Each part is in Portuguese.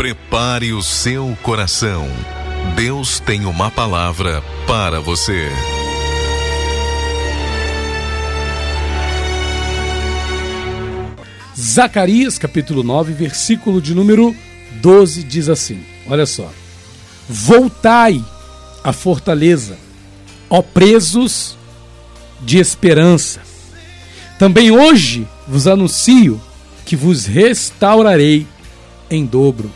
Prepare o seu coração. Deus tem uma palavra para você. Zacarias capítulo 9, versículo de número 12 diz assim: Olha só. Voltai à fortaleza, ó presos de esperança. Também hoje vos anuncio que vos restaurarei em dobro.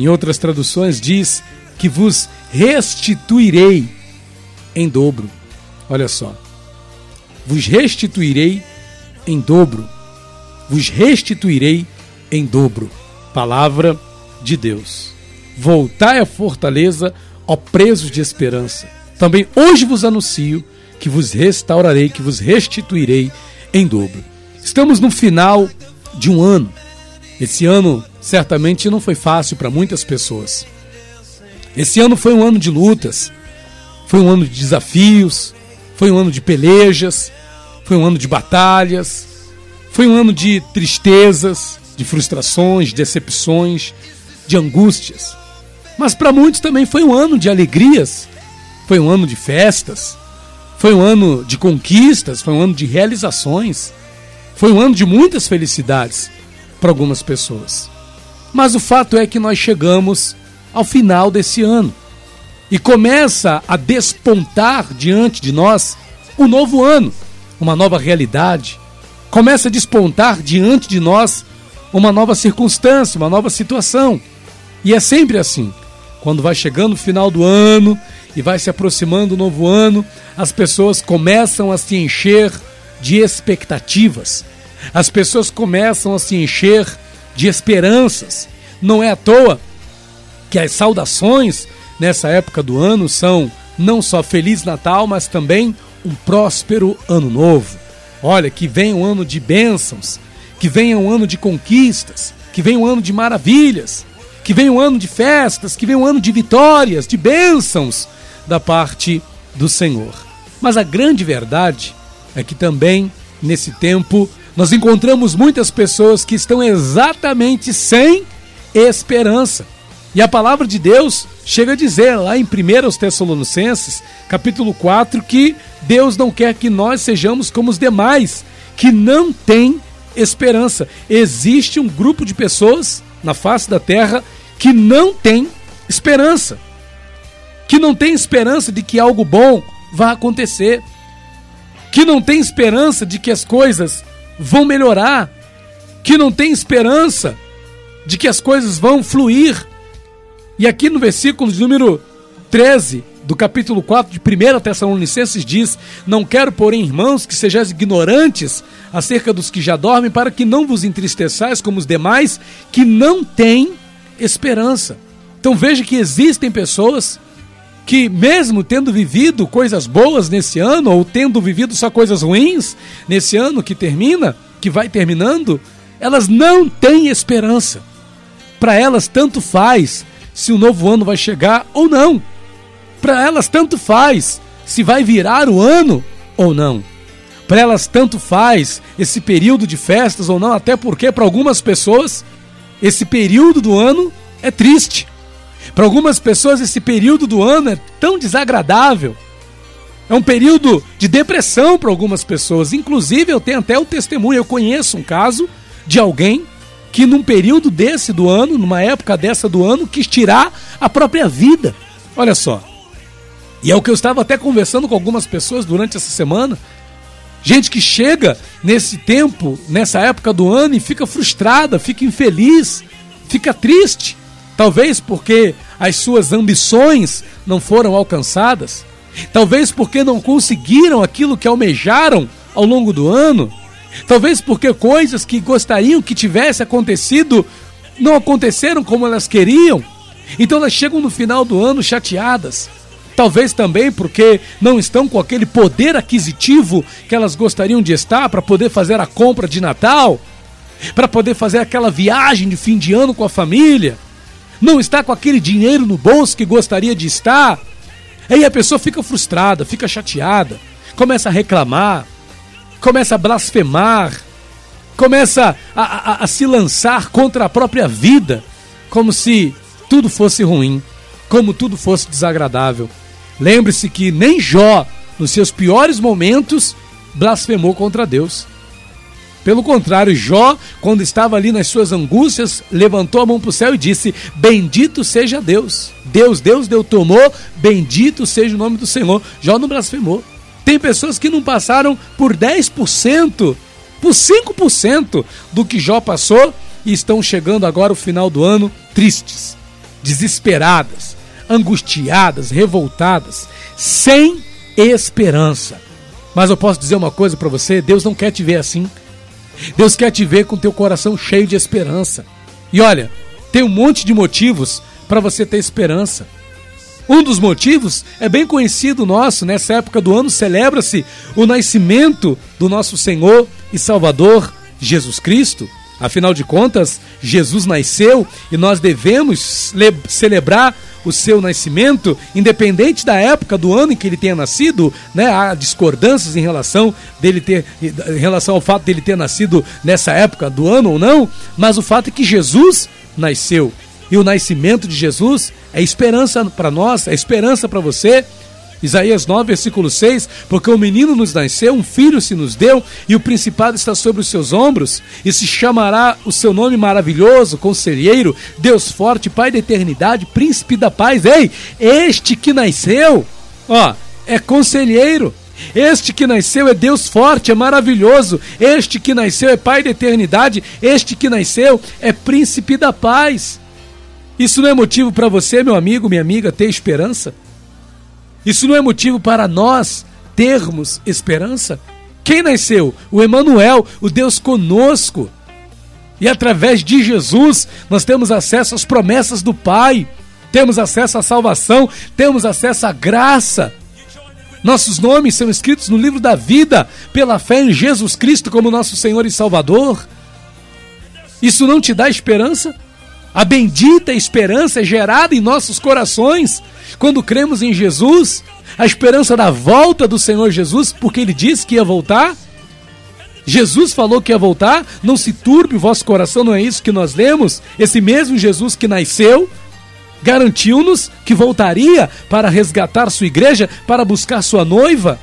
Em outras traduções diz que vos restituirei em dobro. Olha só. Vos restituirei em dobro. Vos restituirei em dobro. Palavra de Deus. Voltai à fortaleza, ó presos de esperança. Também hoje vos anuncio que vos restaurarei, que vos restituirei em dobro. Estamos no final de um ano. Esse ano certamente não foi fácil para muitas pessoas. Esse ano foi um ano de lutas, foi um ano de desafios, foi um ano de pelejas, foi um ano de batalhas, foi um ano de tristezas, de frustrações, decepções, de angústias. Mas para muitos também foi um ano de alegrias, foi um ano de festas, foi um ano de conquistas, foi um ano de realizações, foi um ano de muitas felicidades para algumas pessoas. Mas o fato é que nós chegamos ao final desse ano e começa a despontar diante de nós um novo ano, uma nova realidade. Começa a despontar diante de nós uma nova circunstância, uma nova situação. E é sempre assim. Quando vai chegando o final do ano e vai se aproximando o novo ano, as pessoas começam a se encher de expectativas. As pessoas começam a se encher de esperanças. Não é à toa que as saudações nessa época do ano são não só Feliz Natal, mas também um próspero ano novo. Olha, que venha um ano de bênçãos, que venha um ano de conquistas, que venha um ano de maravilhas, que venha um ano de festas, que venha um ano de vitórias, de bênçãos da parte do Senhor. Mas a grande verdade é que também, nesse tempo, nós encontramos muitas pessoas que estão exatamente sem esperança. E a palavra de Deus chega a dizer lá em 1 Tessalonicenses, capítulo 4, que Deus não quer que nós sejamos como os demais, que não têm esperança. Existe um grupo de pessoas na face da terra que não tem esperança. Que não tem esperança de que algo bom vá acontecer. Que não tem esperança de que as coisas vão melhorar. Que não tem esperança de que as coisas vão fluir. E aqui no versículo de número 13 do capítulo 4 de 1 Tessalonicenses diz: Não quero, porém, irmãos, que sejais ignorantes acerca dos que já dormem, para que não vos entristeçais como os demais que não têm esperança. Então veja que existem pessoas que, mesmo tendo vivido coisas boas nesse ano, ou tendo vivido só coisas ruins nesse ano que termina, que vai terminando, elas não têm esperança. Para elas, tanto faz se o novo ano vai chegar ou não. Para elas, tanto faz se vai virar o ano ou não. Para elas, tanto faz esse período de festas ou não, até porque, para algumas pessoas, esse período do ano é triste. Para algumas pessoas, esse período do ano é tão desagradável. É um período de depressão para algumas pessoas. Inclusive, eu tenho até o testemunho. Eu conheço um caso de alguém que, num período desse do ano, numa época dessa do ano, quis tirar a própria vida. Olha só. E é o que eu estava até conversando com algumas pessoas durante essa semana. Gente que chega nesse tempo, nessa época do ano, e fica frustrada, fica infeliz, fica triste. Talvez porque as suas ambições não foram alcançadas. Talvez porque não conseguiram aquilo que almejaram ao longo do ano. Talvez porque coisas que gostariam que tivesse acontecido não aconteceram como elas queriam. Então elas chegam no final do ano chateadas. Talvez também porque não estão com aquele poder aquisitivo que elas gostariam de estar para poder fazer a compra de Natal, para poder fazer aquela viagem de fim de ano com a família não está com aquele dinheiro no bolso que gostaria de estar. Aí a pessoa fica frustrada, fica chateada, começa a reclamar, começa a blasfemar, começa a, a, a se lançar contra a própria vida, como se tudo fosse ruim, como tudo fosse desagradável. Lembre-se que nem Jó, nos seus piores momentos, blasfemou contra Deus. Pelo contrário, Jó, quando estava ali nas suas angústias, levantou a mão para o céu e disse: Bendito seja Deus. Deus, Deus deu, tomou, bendito seja o nome do Senhor. Jó não blasfemou. Tem pessoas que não passaram por 10%, por 5% do que Jó passou e estão chegando agora o final do ano tristes, desesperadas, angustiadas, revoltadas, sem esperança. Mas eu posso dizer uma coisa para você: Deus não quer te ver assim. Deus quer te ver com teu coração cheio de esperança. E olha, tem um monte de motivos para você ter esperança. Um dos motivos é bem conhecido nosso, nessa época do ano celebra-se o nascimento do nosso Senhor e Salvador Jesus Cristo. Afinal de contas, Jesus nasceu e nós devemos celebrar o seu nascimento, independente da época do ano em que ele tenha nascido, né? Há discordâncias em relação dele ter em relação ao fato dele ter nascido nessa época do ano ou não, mas o fato é que Jesus nasceu. E o nascimento de Jesus é esperança para nós, é esperança para você, Isaías 9, versículo 6: Porque o menino nos nasceu, um filho se nos deu, e o principado está sobre os seus ombros, e se chamará o seu nome maravilhoso, conselheiro, Deus forte, Pai da eternidade, príncipe da paz. Ei, este que nasceu, ó, é conselheiro. Este que nasceu é Deus forte, é maravilhoso. Este que nasceu é Pai da eternidade. Este que nasceu é príncipe da paz. Isso não é motivo para você, meu amigo, minha amiga, ter esperança? Isso não é motivo para nós termos esperança? Quem nasceu? O Emanuel, o Deus conosco. E através de Jesus nós temos acesso às promessas do Pai, temos acesso à salvação, temos acesso à graça. Nossos nomes são escritos no livro da vida pela fé em Jesus Cristo como nosso Senhor e Salvador. Isso não te dá esperança? A bendita esperança é gerada em nossos corações quando cremos em Jesus, a esperança da volta do Senhor Jesus, porque ele disse que ia voltar. Jesus falou que ia voltar, não se turbe o vosso coração, não é isso que nós lemos? Esse mesmo Jesus que nasceu, garantiu-nos que voltaria para resgatar sua igreja, para buscar sua noiva.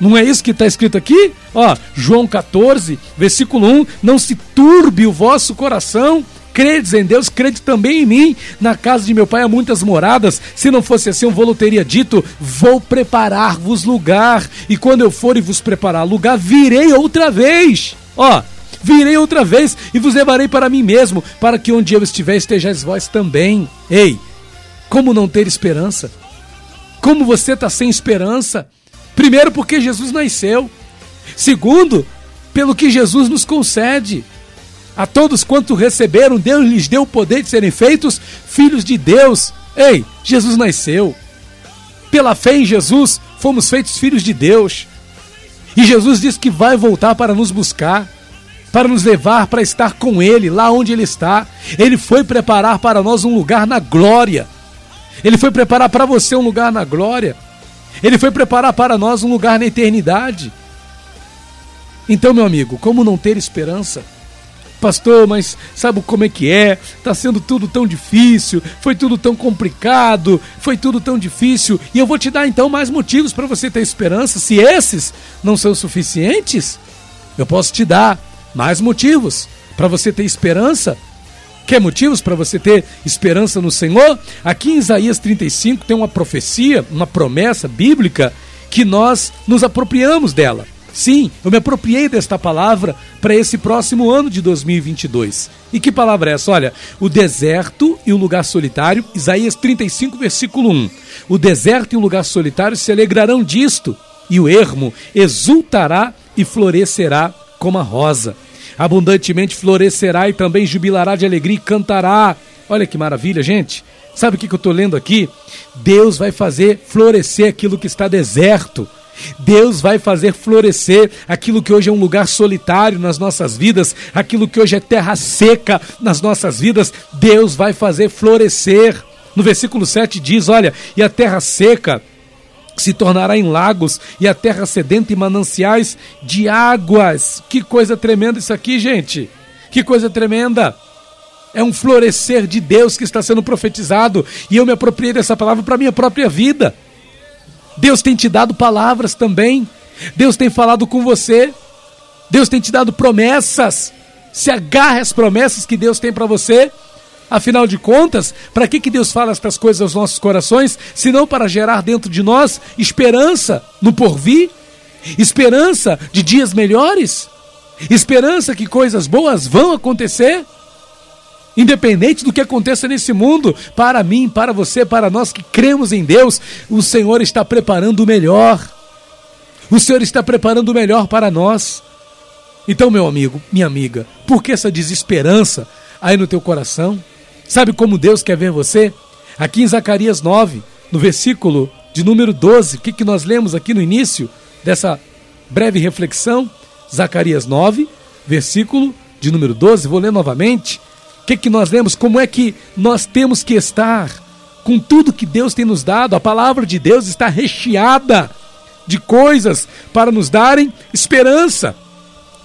Não é isso que está escrito aqui? Ó, João 14, versículo 1: Não se turbe o vosso coração, Credes em Deus, crede também em mim. Na casa de meu pai há muitas moradas. Se não fosse assim, eu vou teria dito: Vou preparar-vos lugar. E quando eu for e vos preparar lugar, virei outra vez. Ó, virei outra vez e vos levarei para mim mesmo, para que onde eu estiver estejais vós também. Ei, como não ter esperança? Como você está sem esperança? Primeiro, porque Jesus nasceu. Segundo, pelo que Jesus nos concede. A todos quanto receberam, Deus lhes deu o poder de serem feitos filhos de Deus. Ei, Jesus nasceu. Pela fé em Jesus, fomos feitos filhos de Deus. E Jesus diz que vai voltar para nos buscar, para nos levar para estar com Ele, lá onde Ele está. Ele foi preparar para nós um lugar na glória. Ele foi preparar para você um lugar na glória. Ele foi preparar para nós um lugar na eternidade. Então, meu amigo, como não ter esperança? Pastor, mas sabe como é que é? Tá sendo tudo tão difícil, foi tudo tão complicado, foi tudo tão difícil. E eu vou te dar então mais motivos para você ter esperança. Se esses não são suficientes, eu posso te dar mais motivos para você ter esperança. Quer motivos para você ter esperança no Senhor? Aqui em Isaías 35 tem uma profecia, uma promessa bíblica que nós nos apropriamos dela. Sim, eu me apropriei desta palavra para esse próximo ano de 2022. E que palavra é essa? Olha, o deserto e o lugar solitário, Isaías 35, versículo 1. O deserto e o lugar solitário se alegrarão disto, e o ermo exultará e florescerá como a rosa. Abundantemente florescerá e também jubilará de alegria e cantará. Olha que maravilha, gente. Sabe o que eu estou lendo aqui? Deus vai fazer florescer aquilo que está deserto. Deus vai fazer florescer aquilo que hoje é um lugar solitário nas nossas vidas, aquilo que hoje é terra seca nas nossas vidas, Deus vai fazer florescer. No versículo 7 diz: Olha, e a terra seca se tornará em lagos, e a terra sedenta em mananciais de águas. Que coisa tremenda isso aqui, gente! Que coisa tremenda! É um florescer de Deus que está sendo profetizado e eu me apropriei dessa palavra para minha própria vida. Deus tem te dado palavras também. Deus tem falado com você. Deus tem te dado promessas. Se agarre às promessas que Deus tem para você. Afinal de contas, para que, que Deus fala estas coisas aos nossos corações, se não para gerar dentro de nós esperança no porvir, esperança de dias melhores, esperança que coisas boas vão acontecer? Independente do que aconteça nesse mundo, para mim, para você, para nós que cremos em Deus, o Senhor está preparando o melhor. O Senhor está preparando o melhor para nós. Então, meu amigo, minha amiga, por que essa desesperança aí no teu coração? Sabe como Deus quer ver você? Aqui em Zacarias 9, no versículo de número 12, o que, que nós lemos aqui no início dessa breve reflexão? Zacarias 9, versículo de número 12, vou ler novamente. O que, que nós lemos? Como é que nós temos que estar com tudo que Deus tem nos dado? A palavra de Deus está recheada de coisas para nos darem esperança.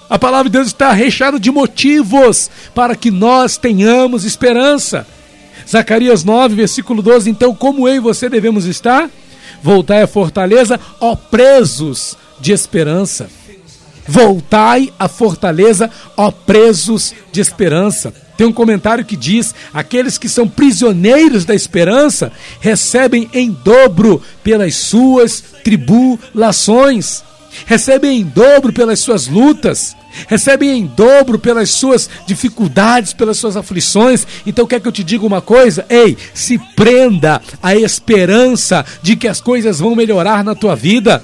A palavra de Deus está recheada de motivos para que nós tenhamos esperança. Zacarias 9, versículo 12. Então, como eu e você devemos estar? Voltai à fortaleza, ó presos de esperança. Voltai à fortaleza, ó presos de esperança. Tem um comentário que diz: aqueles que são prisioneiros da esperança recebem em dobro pelas suas tribulações, recebem em dobro pelas suas lutas, recebem em dobro pelas suas dificuldades, pelas suas aflições. Então, quer que eu te diga uma coisa? Ei, se prenda à esperança de que as coisas vão melhorar na tua vida.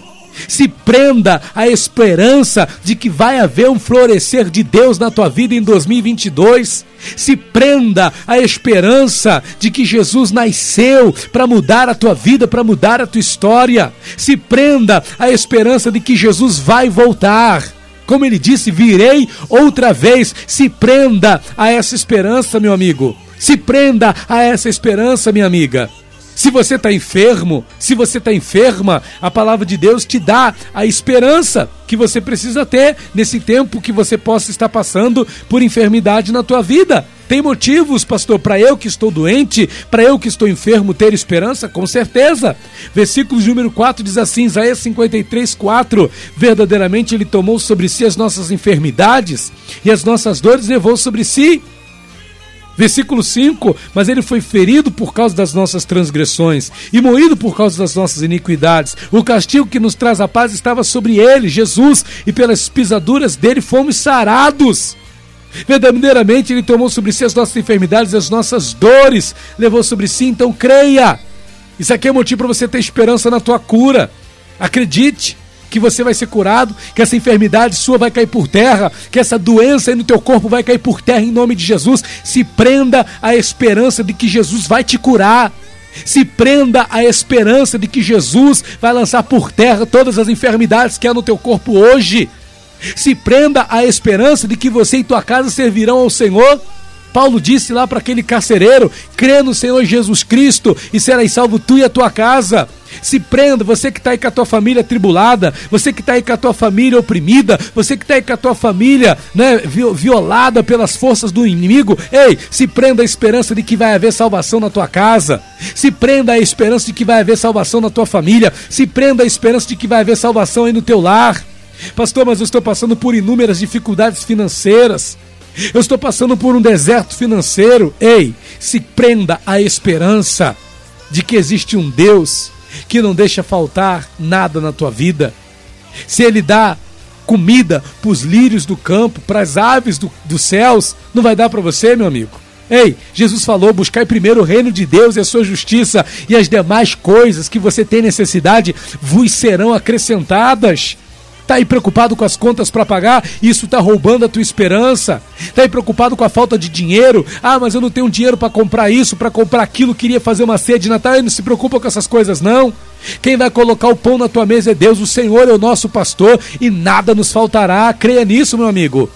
Se prenda à esperança de que vai haver um florescer de Deus na tua vida em 2022. Se prenda à esperança de que Jesus nasceu para mudar a tua vida, para mudar a tua história. Se prenda à esperança de que Jesus vai voltar. Como ele disse, virei outra vez. Se prenda a essa esperança, meu amigo. Se prenda a essa esperança, minha amiga. Se você está enfermo, se você está enferma, a palavra de Deus te dá a esperança que você precisa ter nesse tempo que você possa estar passando por enfermidade na tua vida. Tem motivos, pastor, para eu que estou doente, para eu que estou enfermo ter esperança? Com certeza. Versículo número 4 diz assim, Isaías 53, 4. Verdadeiramente ele tomou sobre si as nossas enfermidades e as nossas dores levou sobre si. Versículo 5: Mas ele foi ferido por causa das nossas transgressões e moído por causa das nossas iniquidades. O castigo que nos traz a paz estava sobre ele, Jesus, e pelas pisaduras dele fomos sarados. Verdadeiramente ele tomou sobre si as nossas enfermidades e as nossas dores, levou sobre si, então creia. Isso aqui é motivo para você ter esperança na tua cura. Acredite que você vai ser curado, que essa enfermidade sua vai cair por terra, que essa doença aí no teu corpo vai cair por terra em nome de Jesus. Se prenda à esperança de que Jesus vai te curar. Se prenda à esperança de que Jesus vai lançar por terra todas as enfermidades que há no teu corpo hoje. Se prenda à esperança de que você e tua casa servirão ao Senhor. Paulo disse lá para aquele carcereiro: crê no Senhor Jesus Cristo e serás salvo tu e a tua casa. Se prenda, você que está aí com a tua família tribulada, você que está aí com a tua família oprimida, você que está aí com a tua família né, violada pelas forças do inimigo. Ei, se prenda a esperança de que vai haver salvação na tua casa. Se prenda a esperança de que vai haver salvação na tua família. Se prenda a esperança de que vai haver salvação aí no teu lar. Pastor, mas eu estou passando por inúmeras dificuldades financeiras. Eu estou passando por um deserto financeiro. Ei, se prenda à esperança de que existe um Deus que não deixa faltar nada na tua vida. Se Ele dá comida para os lírios do campo, para as aves do, dos céus, não vai dar para você, meu amigo? Ei, Jesus falou: buscai primeiro o reino de Deus e a sua justiça, e as demais coisas que você tem necessidade vos serão acrescentadas. Tá aí preocupado com as contas para pagar? Isso tá roubando a tua esperança. Tá aí preocupado com a falta de dinheiro? Ah, mas eu não tenho dinheiro para comprar isso, para comprar aquilo, queria fazer uma ceia de Natal. Não se preocupa com essas coisas não. Quem vai colocar o pão na tua mesa é Deus, o Senhor é o nosso pastor e nada nos faltará. Creia nisso, meu amigo.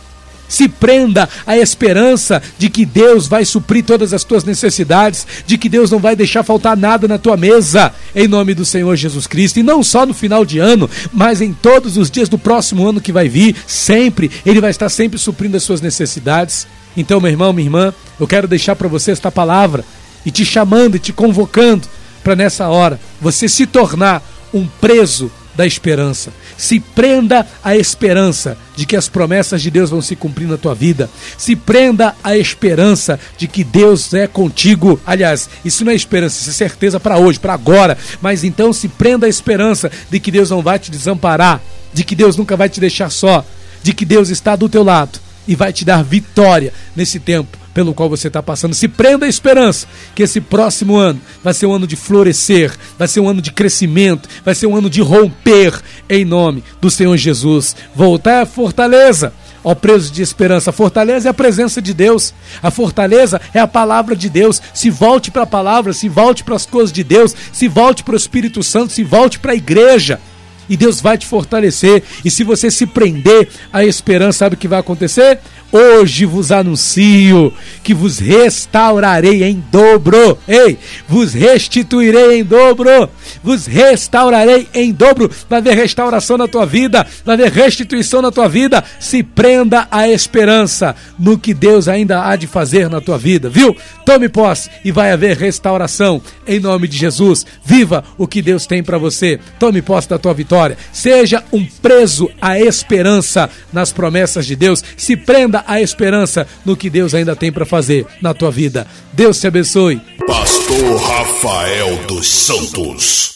Se prenda à esperança de que Deus vai suprir todas as tuas necessidades, de que Deus não vai deixar faltar nada na tua mesa, em nome do Senhor Jesus Cristo. E não só no final de ano, mas em todos os dias do próximo ano que vai vir, sempre, Ele vai estar sempre suprindo as suas necessidades. Então, meu irmão, minha irmã, eu quero deixar para você esta palavra e te chamando e te convocando para nessa hora você se tornar um preso da esperança. Se prenda à esperança de que as promessas de Deus vão se cumprir na tua vida. Se prenda à esperança de que Deus é contigo. Aliás, isso não é esperança, isso é certeza para hoje, para agora. Mas então se prenda à esperança de que Deus não vai te desamparar, de que Deus nunca vai te deixar só, de que Deus está do teu lado e vai te dar vitória nesse tempo pelo qual você está passando. Se prenda a esperança que esse próximo ano vai ser um ano de florescer, vai ser um ano de crescimento, vai ser um ano de romper em nome do Senhor Jesus. Voltar à fortaleza. Ó preso de esperança, a fortaleza é a presença de Deus, a fortaleza é a palavra de Deus. Se volte para a palavra, se volte para as coisas de Deus, se volte para o Espírito Santo, se volte para a igreja e Deus vai te fortalecer. E se você se prender à esperança, sabe o que vai acontecer? Hoje vos anuncio que vos restaurarei em dobro. Ei, vos restituirei em dobro. Vos restaurarei em dobro. Vai haver restauração na tua vida, vai haver restituição na tua vida. Se prenda à esperança no que Deus ainda há de fazer na tua vida, viu? Tome posse e vai haver restauração em nome de Jesus. Viva o que Deus tem para você. Tome posse da tua vitória. Seja um preso à esperança nas promessas de Deus. Se prenda a esperança no que Deus ainda tem para fazer na tua vida. Deus te abençoe. Pastor Rafael dos Santos.